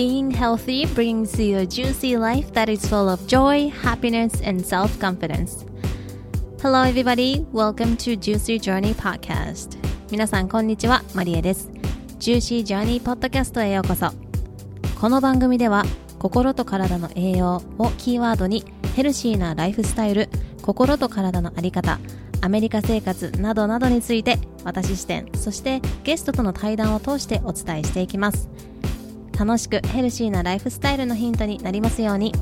Being healthy brings you a juicy life that is full of joy, happiness, and self confidence. Hello, everybody. Welcome to Juicy Journey Podcast. 皆さん、こんにちは。マリエです。Juicy Journey Podcast へようこそ。この番組では、心と体の栄養をキーワードに、ヘルシーなライフスタイル、心と体のあり方、アメリカ生活などなどについて私視点そしてゲストとの対談を通してお伝えしていきます楽しくヘルシーなライフスタイルのヒントになりますように。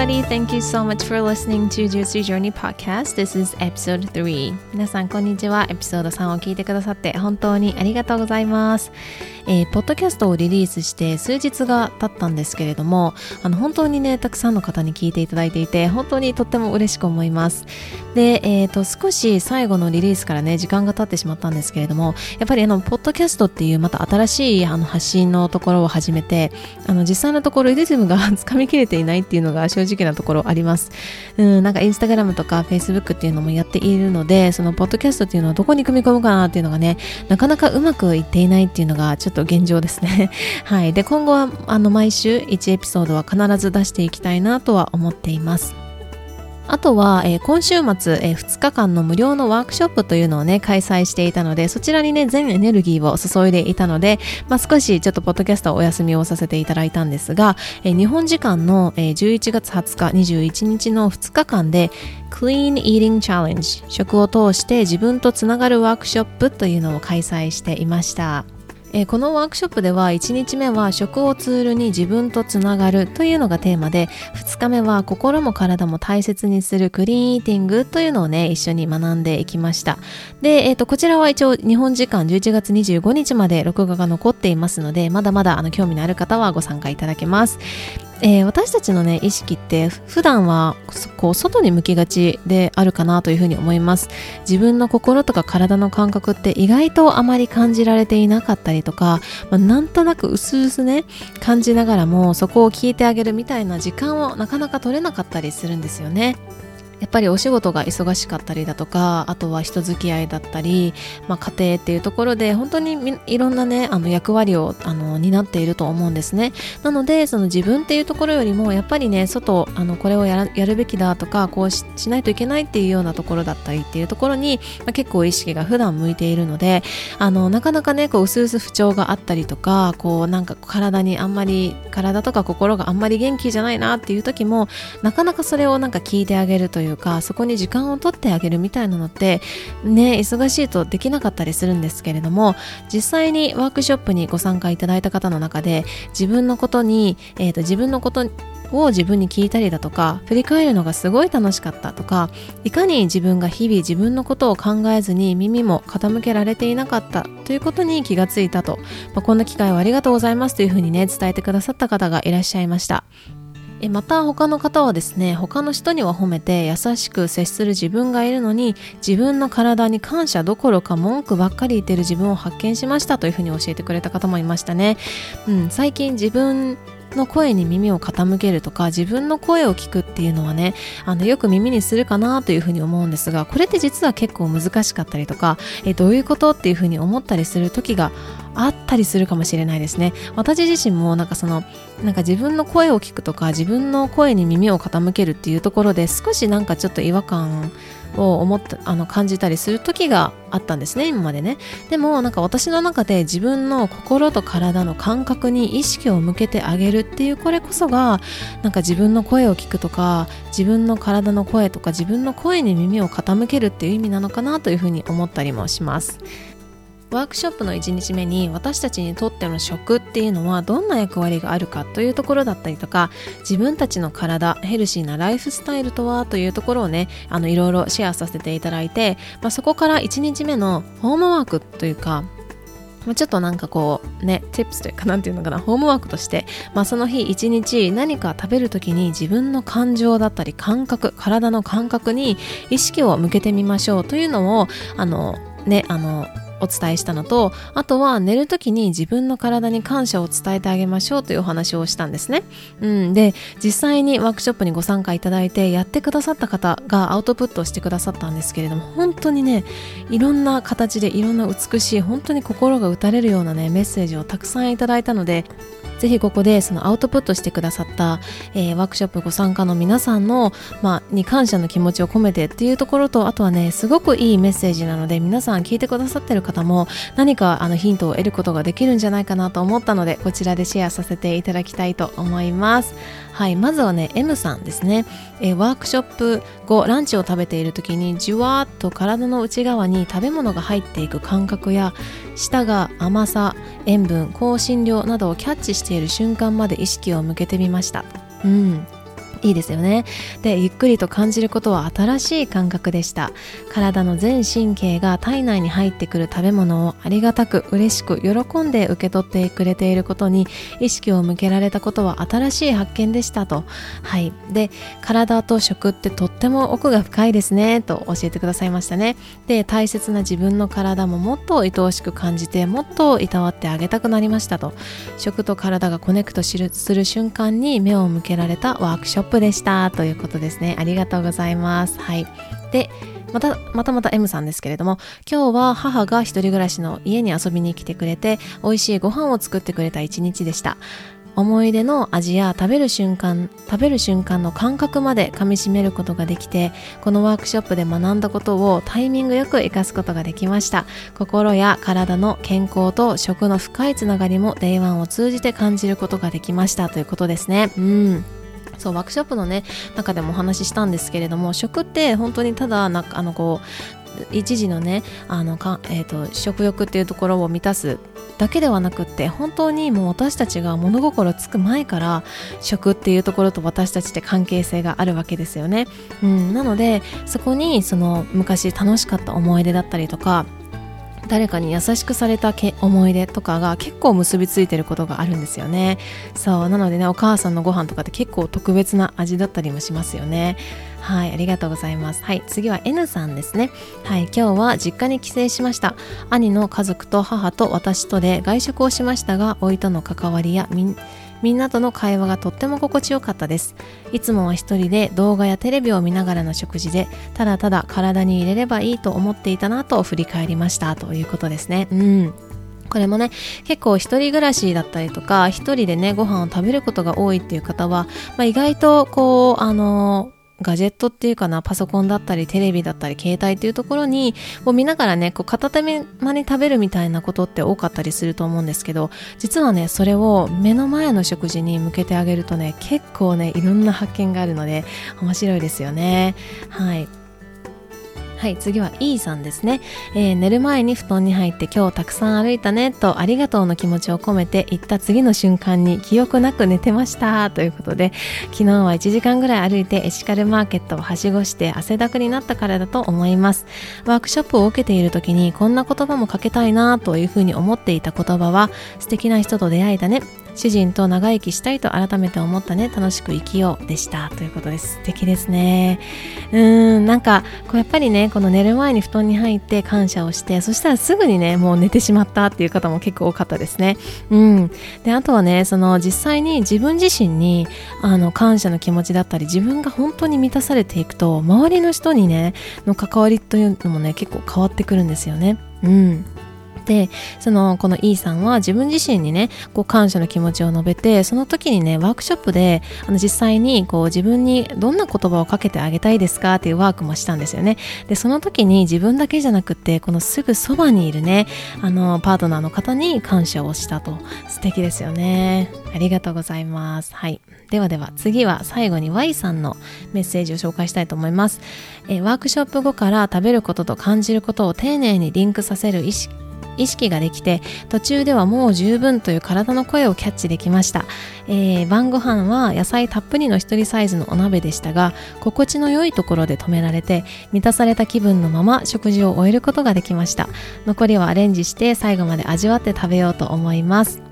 Everybody. Thank you so much for listening to Juicy Journey Podcast. This is episode 3. 皆さん、こんにちは。エピソード3を聞いてくださって本当にありがとうございます。えー、ポッドキャストをリリースして数日が経ったんですけれども、あの、本当にね、たくさんの方に聞いていただいていて、本当にとっても嬉しく思います。で、えっ、ー、と、少し最後のリリースからね、時間が経ってしまったんですけれども、やっぱりあの、ポッドキャストっていうまた新しいあの発信のところを始めて、あの、実際のところリズムが つかみきれていないっていうのが正直なところあります。うん、なんかインスタグラムとかフェイスブックっていうのもやっているので、そのポッドキャストっていうのはどこに組み込むかなっていうのがね、なかなかうまくいっていないっていうのがちょっと現状ですね。はい。で、今後は、あの、毎週1エピソードは必ず出していきたいなとは思っています。あとは、えー、今週末、えー、2日間の無料のワークショップというのをね、開催していたので、そちらにね、全エネルギーを注いでいたので、まあ、少しちょっとポッドキャストお休みをさせていただいたんですが、えー、日本時間の、えー、11月20日、21日の2日間で、Clean Eating Challenge 食を通して自分とつながるワークショップというのを開催していました。えー、このワークショップでは1日目は食をツールに自分とつながるというのがテーマで2日目は心も体も大切にするクリーンイーティングというのをね一緒に学んでいきました。で、えーと、こちらは一応日本時間11月25日まで録画が残っていますのでまだまだあの興味のある方はご参加いただけます。えー、私たちのね意識って普段はこう外に向きがちであるかなというふうに思います。自分の心とか体の感覚って意外とあまり感じられていなかったりとか、まあ、なんとなく薄々ね感じながらもそこを聞いてあげるみたいな時間をなかなか取れなかったりするんですよね。やっぱりお仕事が忙しかったりだとかあとは人付き合いだったり、まあ、家庭っていうところで本当にいろんなねあの役割をあの担っていると思うんですね。なのでその自分っていうところよりもやっぱりね外あのこれをやるべきだとかこうしないといけないっていうようなところだったりっていうところに、まあ、結構意識が普段向いているのであのなかなかねこう薄々不調があったりとかこうなんか体にあんまり体とか心があんまり元気じゃないなっていう時もなかなかそれをなんか聞いてあげるといういうかそこに時間を取ってあげるみたいなのってね忙しいとできなかったりするんですけれども実際にワークショップにご参加いただいた方の中で自分のことに、えーと、自分のことを自分に聞いたりだとか振り返るのがすごい楽しかったとかいかに自分が日々自分のことを考えずに耳も傾けられていなかったということに気がついたと、まあ、こんな機会をありがとうございますというふうにね伝えてくださった方がいらっしゃいました。えまた他の方はですね他の人には褒めて優しく接する自分がいるのに自分の体に感謝どころか文句ばっかり言ってる自分を発見しましたというふうに教えてくれた方もいましたね、うん、最近自分の声に耳を傾けるとか自分の声を聞くっていうのはねあのよく耳にするかなというふうに思うんですがこれって実は結構難しかったりとかえどういうことっていうふうに思ったりする時があったりするかもしれないですね。私自身もなんかそのなんか自分の声を聞くとか自分の声に耳を傾けるっていうところで少しなんかちょっと違和感を思ったあの感じたりする時があったんですね今までね。でもなんか私の中で自分の心と体の感覚に意識を向けてあげるっていうこれこそがなんか自分の声を聞くとか自分の体の声とか自分の声に耳を傾けるっていう意味なのかなというふうに思ったりもします。ワークショップの1日目に私たちにとっての食っていうのはどんな役割があるかというところだったりとか自分たちの体ヘルシーなライフスタイルとはというところをねあのいろいろシェアさせていただいて、まあ、そこから1日目のホームワークというかちょっとなんかこうね、tips というかなんていうのかな、ホームワークとして、まあその日一日何か食べる時に自分の感情だったり感覚、体の感覚に意識を向けてみましょうというのを、あの、ね、あの、お伝えしたのとあとは寝る時に自分の体に感謝を伝えてあげましょうというお話をしたんですね、うん、で実際にワークショップにご参加いただいてやってくださった方がアウトプットしてくださったんですけれども本当にねいろんな形でいろんな美しい本当に心が打たれるようなねメッセージをたくさんいただいたのでぜひここでそのアウトプットしてくださった、えー、ワークショップご参加の皆さんの、まあ、に感謝の気持ちを込めてっていうところとあとはねすごくいいメッセージなので皆さん聞いてくださってる方も何かあのヒントを得ることができるんじゃないかなと思ったのでこちらでシェアさせていただきたいと思います。はいまずはね M さんですね、えー、ワークショップ後ランチを食べている時にじゅわーっと体の内側に食べ物が入っていく感覚や舌が甘さ塩分香辛料などをキャッチしている瞬間まで意識を向けてみました。うん。いいですよね。でゆっくりと感じることは新しい感覚でした。体の全神経が体内に入ってくる食べ物をありがたく嬉しく喜んで受け取ってくれていることに意識を向けられたことは新しい発見でしたと。はい。で体と食ってとっても奥が深いですねと教えてくださいましたね。で大切な自分の体ももっと愛おしく感じてもっといたわってあげたくなりましたと。食と体がコネクトする瞬間に目を向けられたワークショップ。プでしたということですね。ありがとうございます。はい。でまたまたまた M さんですけれども今日は母が一人暮らしの家に遊びに来てくれて美味しいご飯を作ってくれた一日でした。思い出の味や食べる瞬間食べる瞬間の感覚まで噛みしめることができてこのワークショップで学んだことをタイミングよく活かすことができました。心や体の健康と食の深いつながりも Day1 を通じて感じることができましたということですね。うん。そうワークショップのね中でもお話ししたんですけれども食って本当にただなあのこう一時のねあのか、えーと、食欲っていうところを満たすだけではなくって本当にもう私たちが物心つく前から食っていうところと私たちって関係性があるわけですよね、うん、なのでそこにその昔楽しかった思い出だったりとか誰かに優しくされた思い出とかが結構結びついてることがあるんですよね。そうなのでねお母さんのご飯とかって結構特別な味だったりもしますよね。はいありがとうございます。はい次は N さんですね。はい今日は実家に帰省しました。兄の家族と母と私とで外食をしましたが老いとの関わりやみんみんなとの会話がとっても心地よかったです。いつもは一人で動画やテレビを見ながらの食事でただただ体に入れればいいと思っていたなと振り返りました。ということですね。うん。これもね結構一人暮らしだったりとか一人でねご飯を食べることが多いっていう方は、まあ、意外とこうあのガジェットっていうかなパソコンだったりテレビだったり携帯っていうところにこう見ながらねこう片手間に食べるみたいなことって多かったりすると思うんですけど実はねそれを目の前の食事に向けてあげるとね結構ねいろんな発見があるので面白いですよね。はい。はい次は E さんですね、えー、寝る前に布団に入って今日たくさん歩いたねとありがとうの気持ちを込めて言った次の瞬間に記憶なく寝てましたということで昨日は1時間ぐらい歩いてエシカルマーケットをはしごして汗だくになったからだと思います。ワークショップを受けている時にこんな言葉もかけたいなというふうに思っていた言葉は素敵な人と出会えたね。主人と長生きしたいと改めて思ったね楽しく生きようでしたということです。素敵ですね。うーんなんかこうやっぱりねこの寝る前に布団に入って感謝をしてそしたらすぐにねもう寝てしまったっていう方も結構多かったですね。うん。であとはねその実際に自分自身にあの感謝の気持ちだったり自分が本当に満たされていくと周りの人にねの関わりというのもね結構変わってくるんですよね。うん。でそのこの E さんは自分自身にねこう感謝の気持ちを述べてその時にねワークショップであの実際にこう自分にどんな言葉をかけてあげたいですか？っていうワークもしたんですよね。でその時に自分だけじゃなくてこのすぐそばにいるねあのパートナーの方に感謝をしたと。素敵ですよね。ありがとうございます。はい。ではでは次は最後に Y さんのメッセージを紹介したいと思います。えワークショップ後から食べることと感じることを丁寧にリンクさせる意識意識ができて途中ではもう十分という体の声をキャッチできました、えー、晩ご飯は野菜たっぷりの一人サイズのお鍋でしたが心地の良いところで止められて満たされた気分のまま食事を終えることができました。残りはアレンジして最後まで味わって食べようと思います。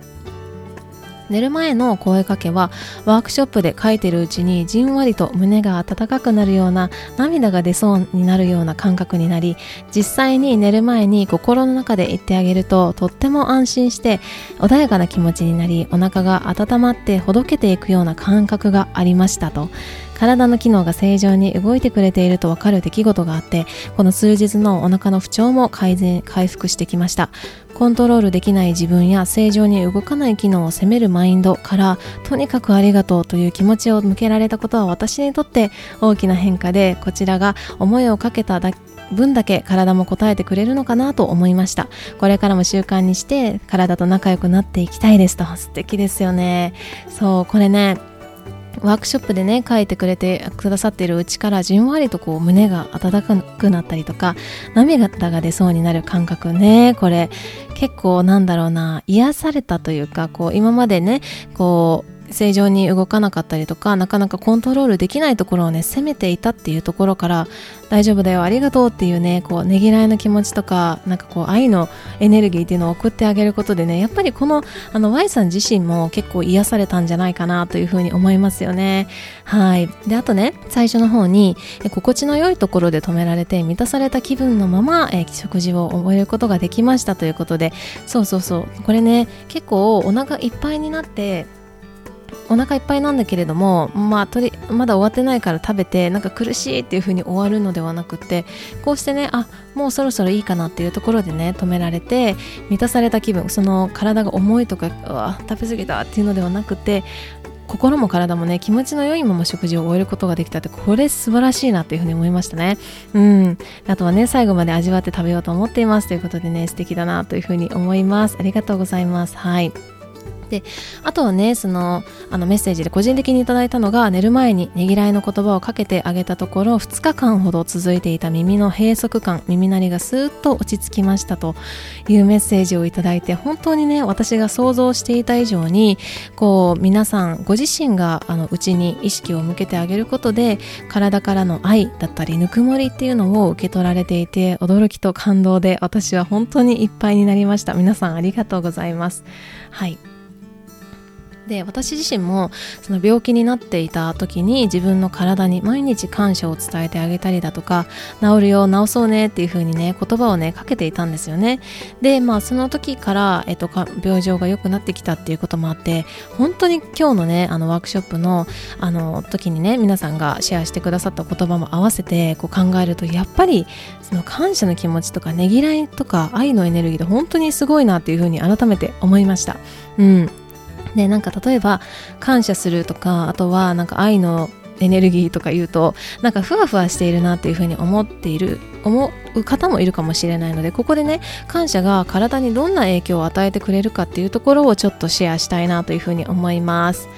寝る前の声かけはワークショップで書いてるうちにじんわりと胸が温かくなるような涙が出そうになるような感覚になり実際に寝る前に心の中で言ってあげるととっても安心して穏やかな気持ちになりお腹が温まってほどけていくような感覚がありましたと。体の機能が正常に動いてくれていると分かる出来事があってこの数日のお腹の不調も改善回復してきました。コントロールできない自分や正常に動かない機能を責めるマインドからとにかくありがとうという気持ちを向けられたことは私にとって大きな変化でこちらが思いをかけただ分だけ体も応えてくれるのかなと思いました。これからも習慣にして体と仲良くなっていきたいですと素敵ですよね。そうこれねワークショップでね書いてくれてくださってるうちからじんわりとこう胸が温かくなったりとか涙が出そうになる感覚ねこれ。結構なんだろうな癒されたというかこう今までねこう正常に動かなかったりとかなかなかコントロールできないところをね責めていたっていうところから大丈夫だよありがとうっていうねこうねぎらいの気持ちとかなんかこう愛のエネルギーっていうのを送ってあげることでねやっぱりこのあの Y さん自身も結構癒されたんじゃないかなというふうに思いますよね。はい。であとね最初の方に心地の良いところで止められて満たされた気分のまま、え食事を終えることができましたということで。そうそうそう。これね結構お腹いっぱいになってお腹いっぱいなんだけれども、まあ、とりまだ終わってないから食べてなんか苦しいっていう風に終わるのではなくてこうしてねあもうそろそろいいかなっていうところでね止められて満たされた気分その体が重いとかうわ食べ過ぎたっていうのではなくて心も体もね気持ちの良いまま食事を終えることができたってこれ素晴らしいなっていうふうに思いましたね。うん。あとはね最後まで味わって食べようと思っていますということでね素敵だなというふうに思います。ありがとうございます。はい。であとはねそのあのメッセージで個人的にいただいたのが寝る前にねぎらいの言葉をかけてあげたところ2日間ほど続いていた耳の閉塞感耳鳴りがスーッと落ち着きましたというメッセージをいただいて本当にね私が想像していた以上にこう皆さんご自身があの内に意識を向けてあげることで体からの愛だったりぬくもりっていうのを受け取られていて驚きと感動で私は本当にいっぱいになりました。皆さんありがとうございます。はい。で私自身もその病気になっていた時に自分の体に毎日感謝を伝えてあげたりだとか治るよ治そうねっていう風にね言葉をねかけていたんですよね。でまあその時から、えっと、病状が良くなってきたっていうこともあって本当に今日のねあのワークショップのあの時にね皆さんがシェアしてくださった言葉も合わせてこう考えるとやっぱりその感謝の気持ちとかねぎらいとか愛のエネルギーって本当にすごいなっていう風に改めて思いました。うん。でなんか例えば感謝するとかあとはなんか愛のエネルギーとか言うとなんかふわふわしているなっていうふうに思っている思う方もいるかもしれないのでここでね感謝が体にどんな影響を与えてくれるかっていうところをちょっとシェアしたいなというふうに思います。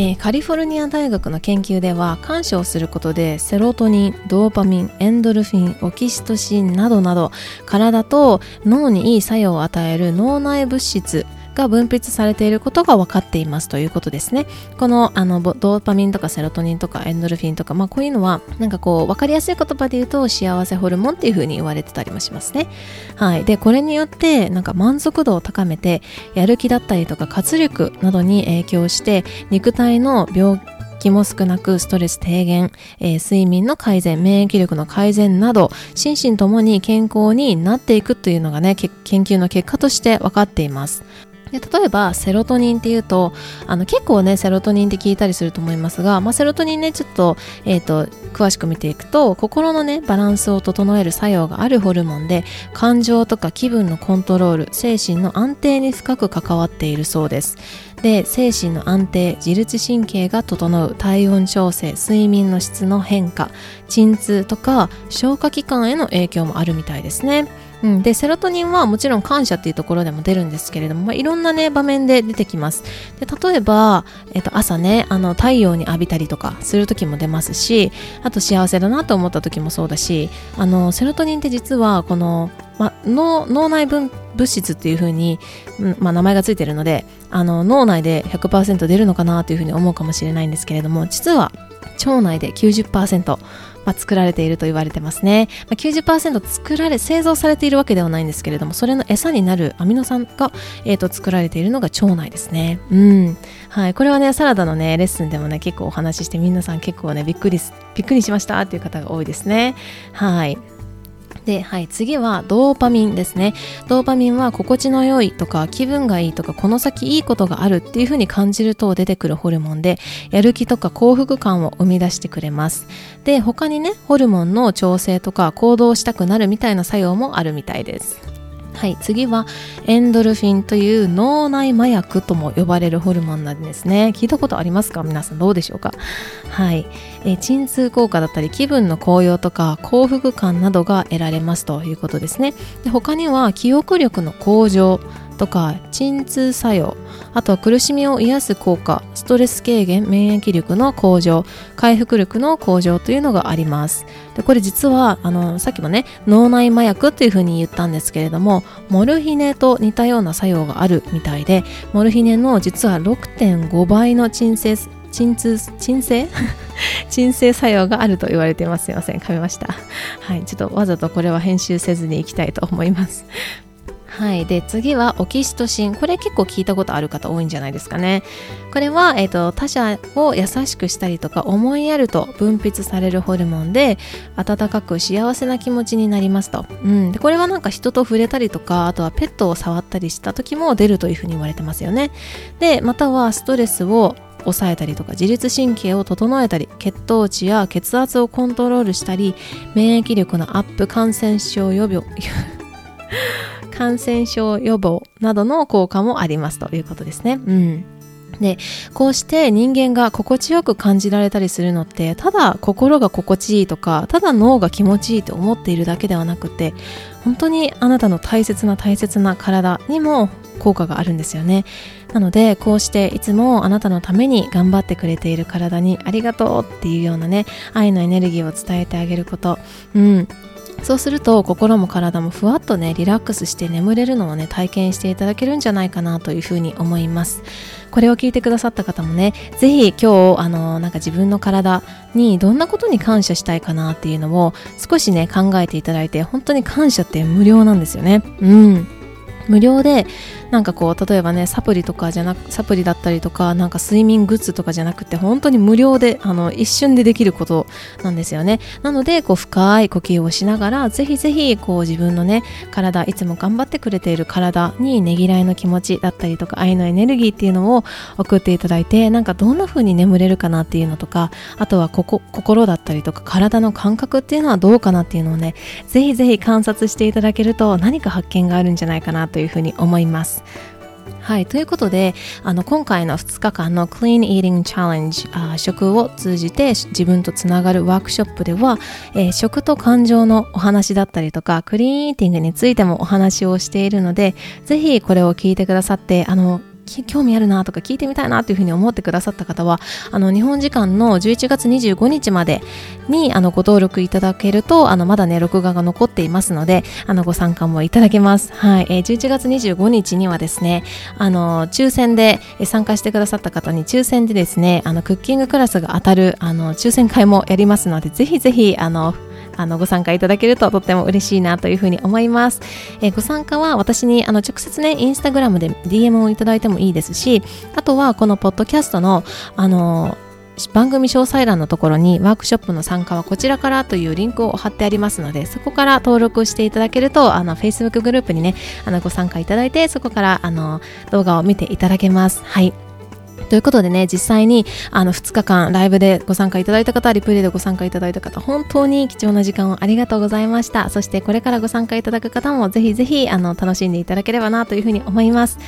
えー、カリフォルニア大学の研究では感謝をすることでセロトニンドーパミンエンドルフィンオキシトシンなどなど体と脳にいい作用を与える脳内物質が分泌されていることが分かっていますということですね。このあのドーパミンとかセロトニンとかエンドルフィンとか、まあ、こういうのはなんかこう分かりやすい言葉で言うと幸せホルモンっていう風に言われてたりもしますね。はい。でこれによってなんか満足度を高めてやる気だったりとか活力などに影響して肉体の病気も少なくストレス低減、えー、睡眠の改善免疫力の改善など心身ともに健康になっていくというのがね研究の結果として分かっています。で例えばセロトニンっていうとあの結構ねセロトニンって聞いたりすると思いますが、まあ、セロトニンねちょっと,、えーと、詳しく見ていくと心のねバランスを整える作用があるホルモンで感情とか気分のコントロール精神の安定に深く関わっているそうです。で精神の安定自律神経が整う体温調整睡眠の質の変化鎮痛とか消化器官への影響もあるみたいですね。うん、でセロトニンはもちろん感謝っていうところでも出るんですけれども、まあ、いろんなね場面で出てきます。で例えば、えっと、朝ねあの太陽に浴びたりとかする時も出ますしあと幸せだなと思った時もそうだしあのセロトニンって実はこの、ま、脳脳内分物質っていう風に、まあ、名前がついてるのであの脳内で100%出るのかなというふうに思うかもしれないんですけれども実は腸内で90%、まあ、作られていると言われてますね、まあ、90%作られ製造されているわけではないんですけれどもそれの餌になるアミノ酸が、えーと、作られているのが腸内ですね。うん。はい。これはねサラダのねレッスンでもね結構お話しして皆さん結構ねびっくりびっくりしましたっていう方が多いですね。はい。で、はい、次はドーパミンですね。ドーパミンは心地の良いとか気分がいいとかこの先いいことがあるっていう風に感じると出てくるホルモンでやる気とか幸福感を生み出してくれます。で、他にね、ホルモンの調整とか行動したくなるみたいな作用もあるみたいです。はい、次はエンドルフィンという脳内麻薬とも呼ばれるホルモンなんですね。聞いたことありますか？皆さんどうでしょうか？はい、え、鎮痛効果だったり気分の高揚とか幸福感などが得られますということですね。で他には記憶力の向上。とか鎮痛作用あとは苦しみを癒す効果ストレス軽減免疫力の向上回復力の向上というのがあります。でこれ実はあのさっきもね脳内麻薬というふうに言ったんですけれどもモルヒネと似たような作用があるみたいでモルヒネの実は6.5倍の鎮静鎮痛鎮静？鎮静作用があると言われています。すいません。噛みました。はい。ちょっとわざとこれは編集せずにいきたいと思います。はい、で次はオキシトシン。これ結構聞いたことある方多いんじゃないですかね。これは、えーと、他者を優しくしたりとか思いやると分泌されるホルモンで温かく幸せな気持ちになりますと、うん、でこれはなんか人と触れたりとかあとはペットを触ったりした時も出るというふうに言われてますよね。でまたはストレスを抑えたりとか自律神経を整えたり血糖値や血圧をコントロールしたり免疫力のアップ感染症予防感染症予防などの効果もありますということですね。うん。でこうして人間が心地よく感じられたりするのってただ心が心地いいとかただ脳が気持ちいいと思っているだけではなくて本当にあなたの大切な大切な体にも効果があるんですよね。なのでこうしていつもあなたのために頑張ってくれている体にありがとうっていうようなね愛のエネルギーを伝えてあげること。うん。そうすると心も体もふわっとねリラックスして眠れるのをね体験していただけるんじゃないかなというふうに思います。これを聞いてくださった方もね是非今日あのなんか自分の体にどんなことに感謝したいかなっていうのを少しね考えていただいて本当に感謝って無料なんですよね。うん。無料でなんかこう例えばねサプリとかじゃなくサプリだったりとかなんか睡眠グッズとかじゃなくて本当に無料であの一瞬でできることなんですよね。なのでこう深い呼吸をしながらぜひぜひこう自分のね体いつも頑張ってくれている体にねぎらいの気持ちだったりとか愛のエネルギーっていうのを送っていただいてなんかどんな風に眠れるかなっていうのとかあとはここ心だったりとか体の感覚っていうのはどうかなっていうのをねぜひぜひ観察していただけると何か発見があるんじゃないかなというふうに思います。はい、ということであの今回の2日間の Clean Eating Challenge あ食を通じて自分とつながるワークショップでは、えー、食と感情のお話だったりとかクリーンイーティングについてもお話をしているのでぜひこれを聞いてくださってあの興味あるなとか聞いてみたいなというふうに思ってくださった方はあの日本時間の11月25日までにあのご登録いただけるとあのまだね録画が残っていますのであのご参加もいただけます、はい。えー、11月25日にはですねあの抽選で参加してくださった方に抽選でですねあのクッキングクラスが当たるあの抽選会もやりますのでぜひぜひあのあのご参加いただけるととっても嬉しいなというふうに思います。えー、ご参加は私にあの直接ね、インスタグラムで DM をいただいてもいいですし、あとはこのポッドキャストのあの番組詳細欄のところにワークショップの参加はこちらからというリンクを貼ってありますのでそこから登録していただけるとあの Facebook グループにねあのご参加いただいてそこからあの動画を見ていただけますはいということでね、実際にあの2日間ライブでご参加いただいた方、リプレイでご参加いただいた方、本当に貴重な時間をありがとうございました。そしてこれからご参加いただく方もぜひぜひあの楽しんでいただければなというふうに思います。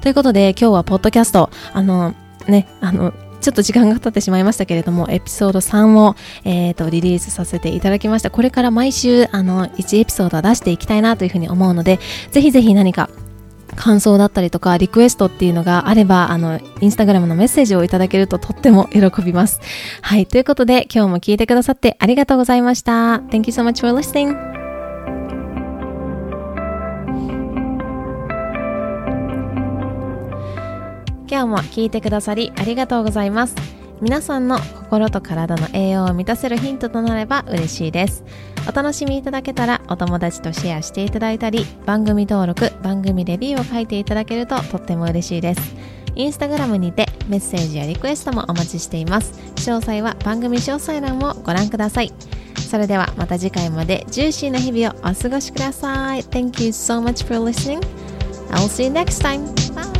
ということで今日はポッドキャスト、あのね、あのちょっと時間が経ってしまいましたけれども、エピソード3を、えーと、リリースさせていただきました。これから毎週、あの、1エピソードは出していきたいなというふうに思うので、ぜひぜひ何か感想だったりとかリクエストっていうのがあればあのインスタグラムのメッセージをいただけるととっても喜びます。はいということで今日も聞いてくださってありがとうございました。Thank you so much for listening. 今日も聞いてくださりありがとうございます。皆さんの心と体の栄養を満たせるヒントとなれば嬉しいです。お楽しみいただけたらお友達とシェアしていただいたり番組登録番組レビューを書いていただけるととっても嬉しいです。インスタグラムにてメッセージやリクエストもお待ちしています。詳細は番組詳細欄をご覧ください。それではまた次回までジューシーな日々をお過ごしください。Thank you so much for listening. I'll see you next time. Bye.